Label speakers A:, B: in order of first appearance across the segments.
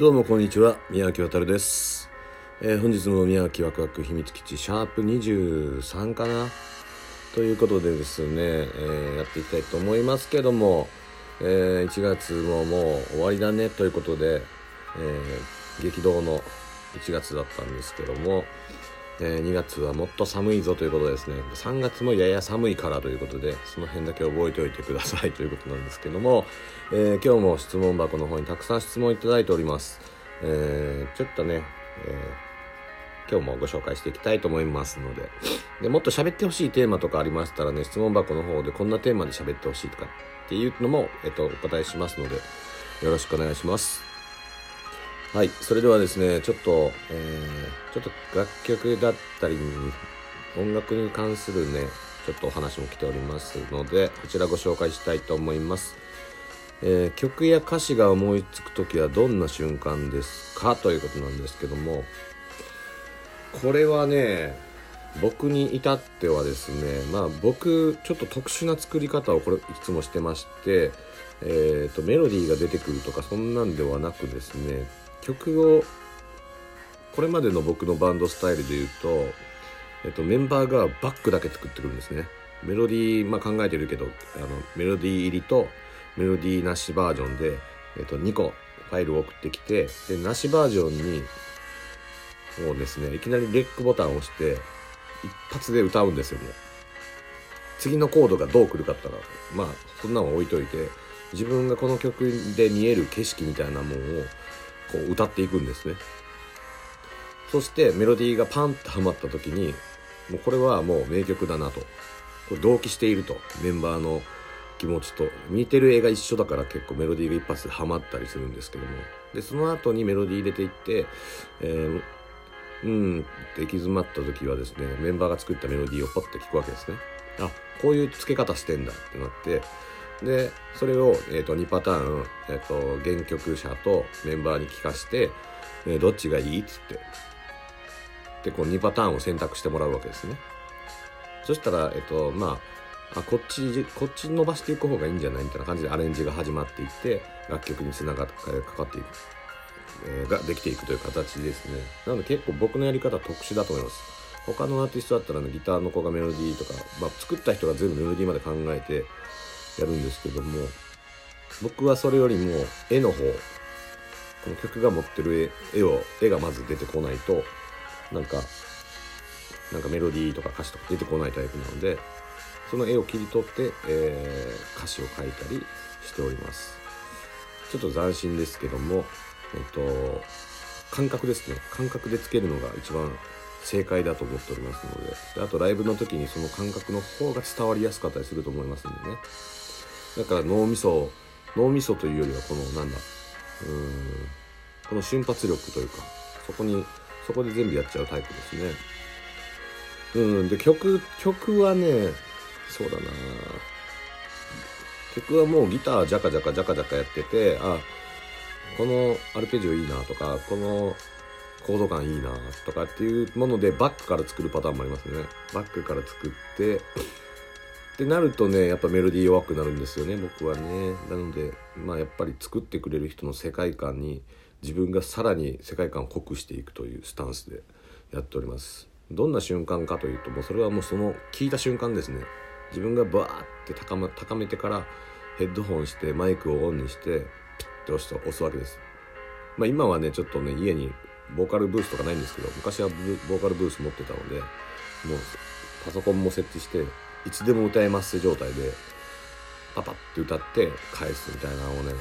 A: どうもこんにちは宮脇渡です、えー、本日も宮脇ワクワク秘密基地シャープ23かな？ということでですね、えー、やっていきたいと思いますけども、えー、1月ももう終わりだね。ということで、え激動の1月だったんですけども、え2月はもっと寒いぞということですね。3月もやや寒いからということでその辺だけ覚えておいてください。ということなんですけども、えー、今日も質問箱の方にたくさん質問いただいております、えー、ちょっとね、えー、今日もご紹介していきたいと思いますのででもっと喋ってほしいテーマとかありましたらね質問箱の方でこんなテーマで喋ってほしいとかっていうのも、えっと、お答えしますのでよろしくお願いします。はい、それではですね、ちょっと、えー、ちょっと楽曲だったり、音楽に関するね、ちょっとお話も来ておりますので、こちらご紹介したいと思います。えー、曲や歌詞が思いつく時はどんな瞬間ですか？ということなんですけども、これはね、僕に至ってはですね、まあ僕、ちょっと特殊な作り方をこれいつもしてまして、えっ、ー、と、メロディーが出てくるとかそんなんではなくですね、曲をこれまでの僕のバンドスタイルで言うと、えっと、メンバーがバックだけ作ってくるんですね。メロディー、まあ、考えてるけどあのメロディー入りとメロディーなしバージョンで、えっと、2個ファイルを送ってきてでなしバージョンにもうですねいきなりレックボタンを押して一発で歌うんですよもう。次のコードがどう来るかったらまあそんなの置いといて自分がこの曲で見える景色みたいなものをこう歌っていくんですね。そしてメロディーがパンとはまった時にもうこれはもう名曲だなと。同期しているとメンバーの気持ちと似てる絵が一緒だから結構メロディーが一発でハマったりするんですけども。でその後にメロディー入れていって、えー、うんって行き詰まった時はですねメンバーが作ったメロディーをポッて聞くわけですね。あこういう付け方してんだってなってでそれを、えーと、2パターン、えーと、原曲者とメンバーに聞かせて、えー、どっちがいいっつって。でこう2パターンを選択してもらうわけですね。そしたらえっ、ー、とまああこっちこっち伸ばしていく方がいいんじゃないみたいな感じでアレンジが始まっていって楽曲につながってかかっていく、えー、ができていくという形ですね。なので結構僕のやり方特殊だと思います。他のアーティストだったら、ね、ギターの子がメロディーとか、まあ、作った人が全部メロディーまで考えてやるんですけども僕はそれよりも絵の方この曲が持ってる絵を絵がまず出てこないとなんかなんかメロディーとか歌詞とか出てこないタイプなのでその絵を切り取って、えー、歌詞を書いたりしております。ちょっと斬新ですけどもえっと感覚ですね。感覚でつけるのが一番正解だと思っておりますのでであとライブの時にその感覚の方が伝わりやすかったりすると思いますんでね。だから脳みそ脳みそというよりはこのなんだうんこの瞬発力というかそこにそこで全部やっちゃうタイプですね。うんで曲曲はねそうだな。曲はもうギタージャカジャカジャカジャカやっててあこのアルペジオいいなとかこのコード感いいなとかっていうものでバックから作るパターンもありますね。バックから作ってってなるとねやっぱメロディー弱くなるんですよね僕はね。なのでまあやっぱり作ってくれる人の世界観に自分がさらに世界観を濃くしていくというスタンスでやっております。どんな瞬間かというともうそれはもうその聞いた瞬間ですね。自分がバーって高,、ま、高めてからヘッドホンしてマイクをオンにしてピッて押す押すわけです。まあ今はねちょっとね家にボーカルブースとかないんですけど昔はボーカルブース持ってたのでもうパソコンも設置していつでも歌えます状態でパパって歌って返すみたいなのをね。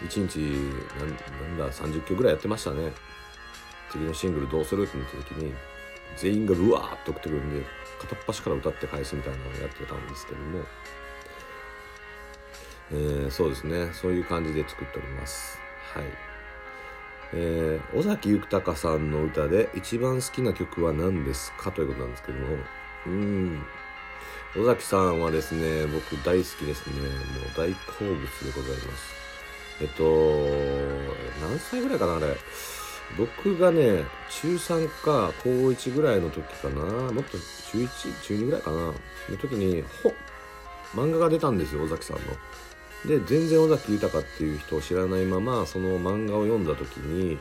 A: 1日なんだ30曲ぐらいやってましたね。次のシングルどうするってなった時に全員がうわーっと送ってくるんで片っ端から歌って返すみたいなのをやってたんですけども、えー、そうですね。そういう感じで作っております。はい。えー、尾崎豊さんの歌で一番好きな曲は何ですか？ということなんですけども。うん。尾崎さんはですね、僕大好きですね。もう大好物でございます。えっと、何歳ぐらいかな、あれ。僕がね、中3か高1ぐらいの時かな、もっと中1、中2ぐらいかな、の時に、ほ、漫画が出たんですよ、尾崎さんの。で全然尾崎豊っていう人を知らないままその漫画を読んだ時に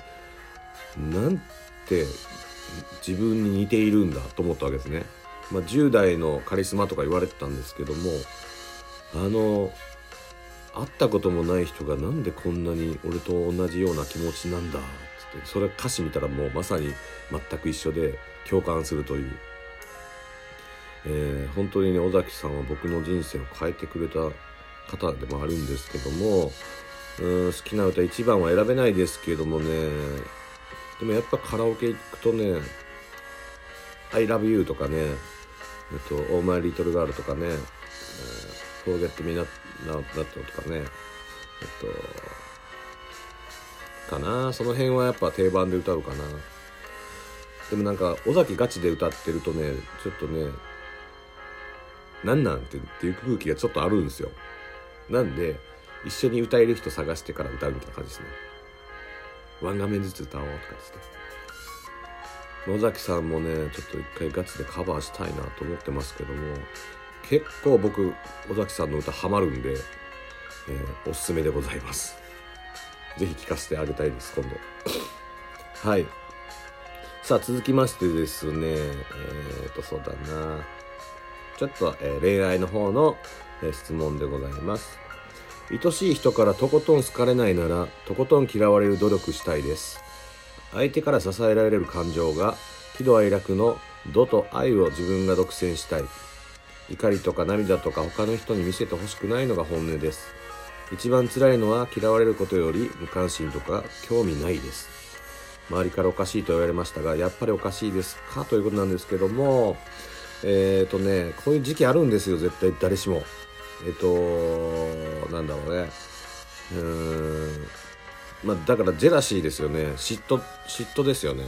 A: なんて自分に似ているんだと思ったわけですね。まあ、10代のカリスマとか言われてたんですけどもあの会ったこともない人がなんでこんなに俺と同じような気持ちなんだっつって。それ歌詞見たらもうまさに全く一緒で共感するという、えー、本当にね尾崎さんは僕の人生を変えてくれた方でもあるんですけどもうん好きな歌1番は選べないですけどもねでもやっぱカラオケ行くとね「I love you」とかねえっと「オーマイリトルガール」とかね「フォーゲットミナット」とかねえっとかな。その辺はやっぱ定番で歌うかな。でもなんか尾崎ガチで歌ってるとねちょっとねなんなんてっていう空気がちょっとあるんですよ。なんで一緒に歌える人探してから歌うみたいな感じですね。ワン画面ずつ歌おうとかですね。野崎さんもねちょっと一回ガチでカバーしたいなと思ってますけども結構僕尾崎さんの歌ハマるんで、えー、おすすめでございます。是非聴かせてあげたいです今度。はい。さあ続きましてですねえー、とそうだな。ちょっと、えー、恋愛の方の、え、質問でございます。愛しい人からとことん好かれないならとことん嫌われる努力したいです。相手から支えられる感情が喜怒哀楽の度と愛を自分が独占したい。怒りとか涙とか他の人に見せてほしくないのが本音です。一番辛いのは嫌われることより無関心とか興味ないです。周りからおかしいと言われましたがやっぱりおかしいですか？ということなんですけどもえっ、ー、とねこういう時期あるんですよ絶対誰しも。えっ、ー、となんだろうね。うーん。まあだからジェラシーですよね。嫉妬嫉妬ですよね。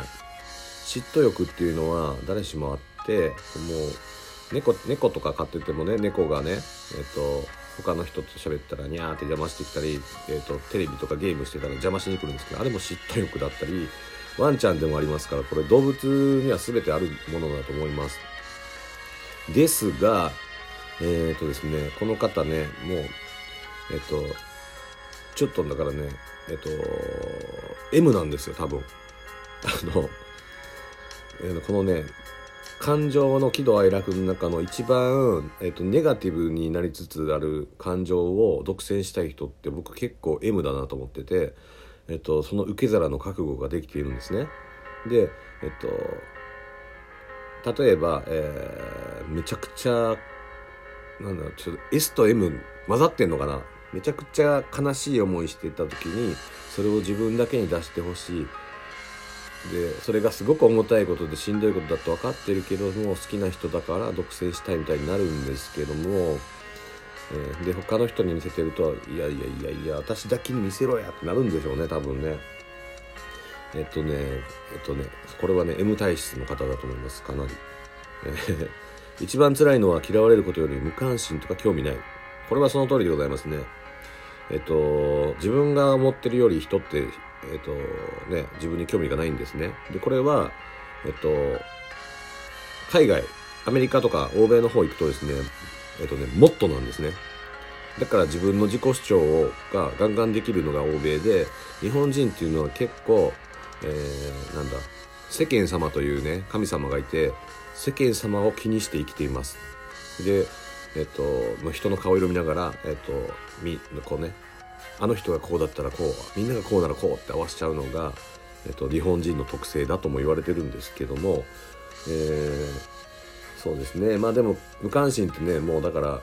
A: 嫉妬欲っていうのは誰しもあってもう猫猫とか飼っててもね猫がねえっ、と他の人と喋ったらニャーって邪魔してきたり、えーと、テレビとかゲームしてたら邪魔しに来るんですけどあれも嫉妬欲だったりワンちゃんでもありますからこれ動物には全てあるものだと思います。ですがえっ、ー、とですねこの方ねもうえっ、とちょっとだからねえっ、と M なんですよ多分あの、えー、このね感情の喜怒哀楽の中の一番、えーと、ネガティブになりつつある感情を独占したい人って僕結構 M だなと思ってて、えーと、その受け皿の覚悟ができているんですね。で、えっ、と、例えば、えー、めちゃくちゃなんだろうちょっと S と M 混ざってんのかな？めちゃくちゃ悲しい思いしてた時にそれを自分だけに出してほしい。でそれがすごく重たいことでしんどいことだと分かってるけども好きな人だから独占したいみたいになるんですけども、えー、で他の人に見せてるといやいやいやいや私だけに見せろやってなるんでしょうね多分ね。えっとねえっとねこれはね M 体質の方だと思いますかなり、え一番辛いのは嫌われることより無関心とか興味ない。これはその通りでございますね。えっと自分が思ってるより人ってえっ、とね、自分に興味がないんですね。で、これは、えっ、と、海外、アメリカとか欧米の方行くとですね、えっ、とね、もっとなんですね。だから自分の自己主張がガンガンできるのが欧米で、日本人っていうのは結構、えー、なんだ、世間様というね、神様がいて、世間様を気にして生きています。で、えっと、人の顔色見ながら、えっと、み、こうね、あの人がこうだったらこうみんながこうならこうって合わせちゃうのが、えっと、日本人の特性だとも言われてるんですけども、えー、そうですね。まあでも無関心ってねもうだから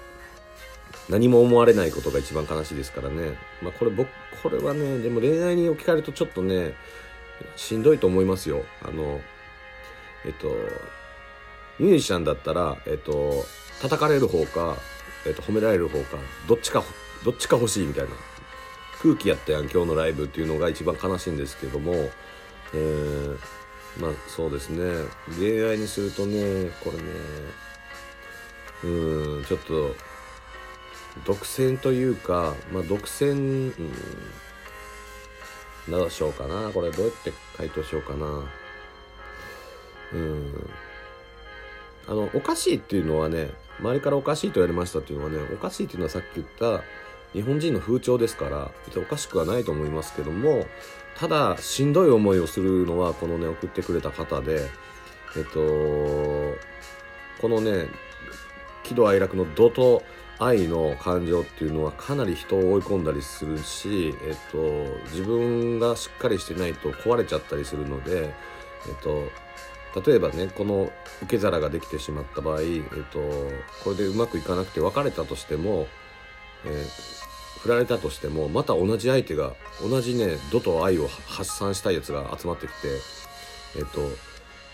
A: 何も思われないことが一番悲しいですからね。まあこれ僕これはねでも恋愛に置き換えるとちょっとねしんどいと思いますよ。あのえっとミュージシャンだったらえっと叩かれる方か、えっと、褒められる方かどっちかどっちか欲しいみたいな。空気やったやん今日のライブっていうのが一番悲しいんですけども、えー、まあそうですね。恋愛にするとねこれねうんちょっと独占というかまあ独占うんどうしようかな。これどうやって回答しようかな。うん。あのおかしいっていうのはね周りからおかしいと言われましたっていうのはねおかしいっていうのはさっき言った日本人の風潮ですからおかしくはないと思いますけどもただしんどい思いをするのはこのね送ってくれた方でえっとこのね喜怒哀楽の怒と愛の感情っていうのはかなり人を追い込んだりするし、えっと、自分がしっかりしてないと壊れちゃったりするので、えっと、例えばねこの受け皿ができてしまった場合、えっと、これでうまくいかなくて別れたとしても、えー、振られたとしてもまた同じ相手が同じね怒と愛を発散したいやつが集まってきて、えっと、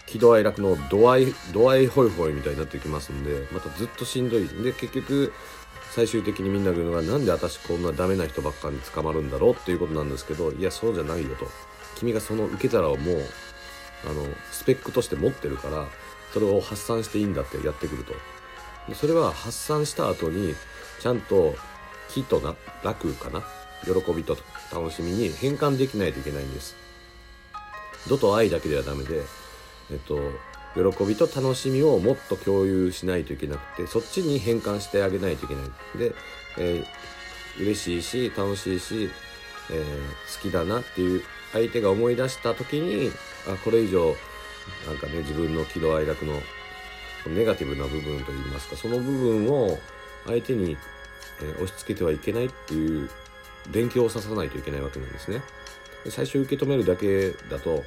A: 喜怒哀楽の度合い度合いホイホイみたいになってきますんでまたずっとしんどい。で結局最終的にみんなが言うのがなんで私こんなダメな人ばっかに捕まるんだろうっていうことなんですけどいやそうじゃないよと。君がその受け皿をもうあのスペックとして持ってるからそれを発散していいんだってやってくると。でそれは発散した後にちゃんと喜とな楽かな？喜びと楽しみに変換できないといけないんです。怒と愛だけではダメでえっと喜びと楽しみをもっと共有しないといけなくてそっちに変換してあげないといけない。で、えー、嬉しいし楽しいし、えー、好きだなっていう相手が思い出した時にあこれ以上なんかね自分の喜怒哀楽のネガティブな部分といいますかその部分を相手に、え、押し付けてはいけないっていう電気を刺さないといけないわけなんですね。最初受け止めるだけだと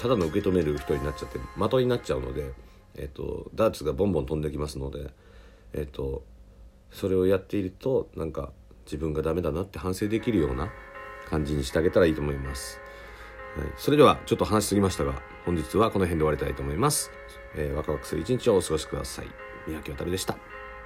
A: ただの受け止める人になっちゃって的になっちゃうので、えっと、ダーツがボンボン飛んできますので、えっと、それをやっているとなんか自分がダメだなって反省できるような感じにしてあげたらいいと思います。はい、それではちょっと話しすぎましたが本日はこの辺で終わりたいと思います。えー、ワクワクする一日をお過ごしください。三宅渡でした。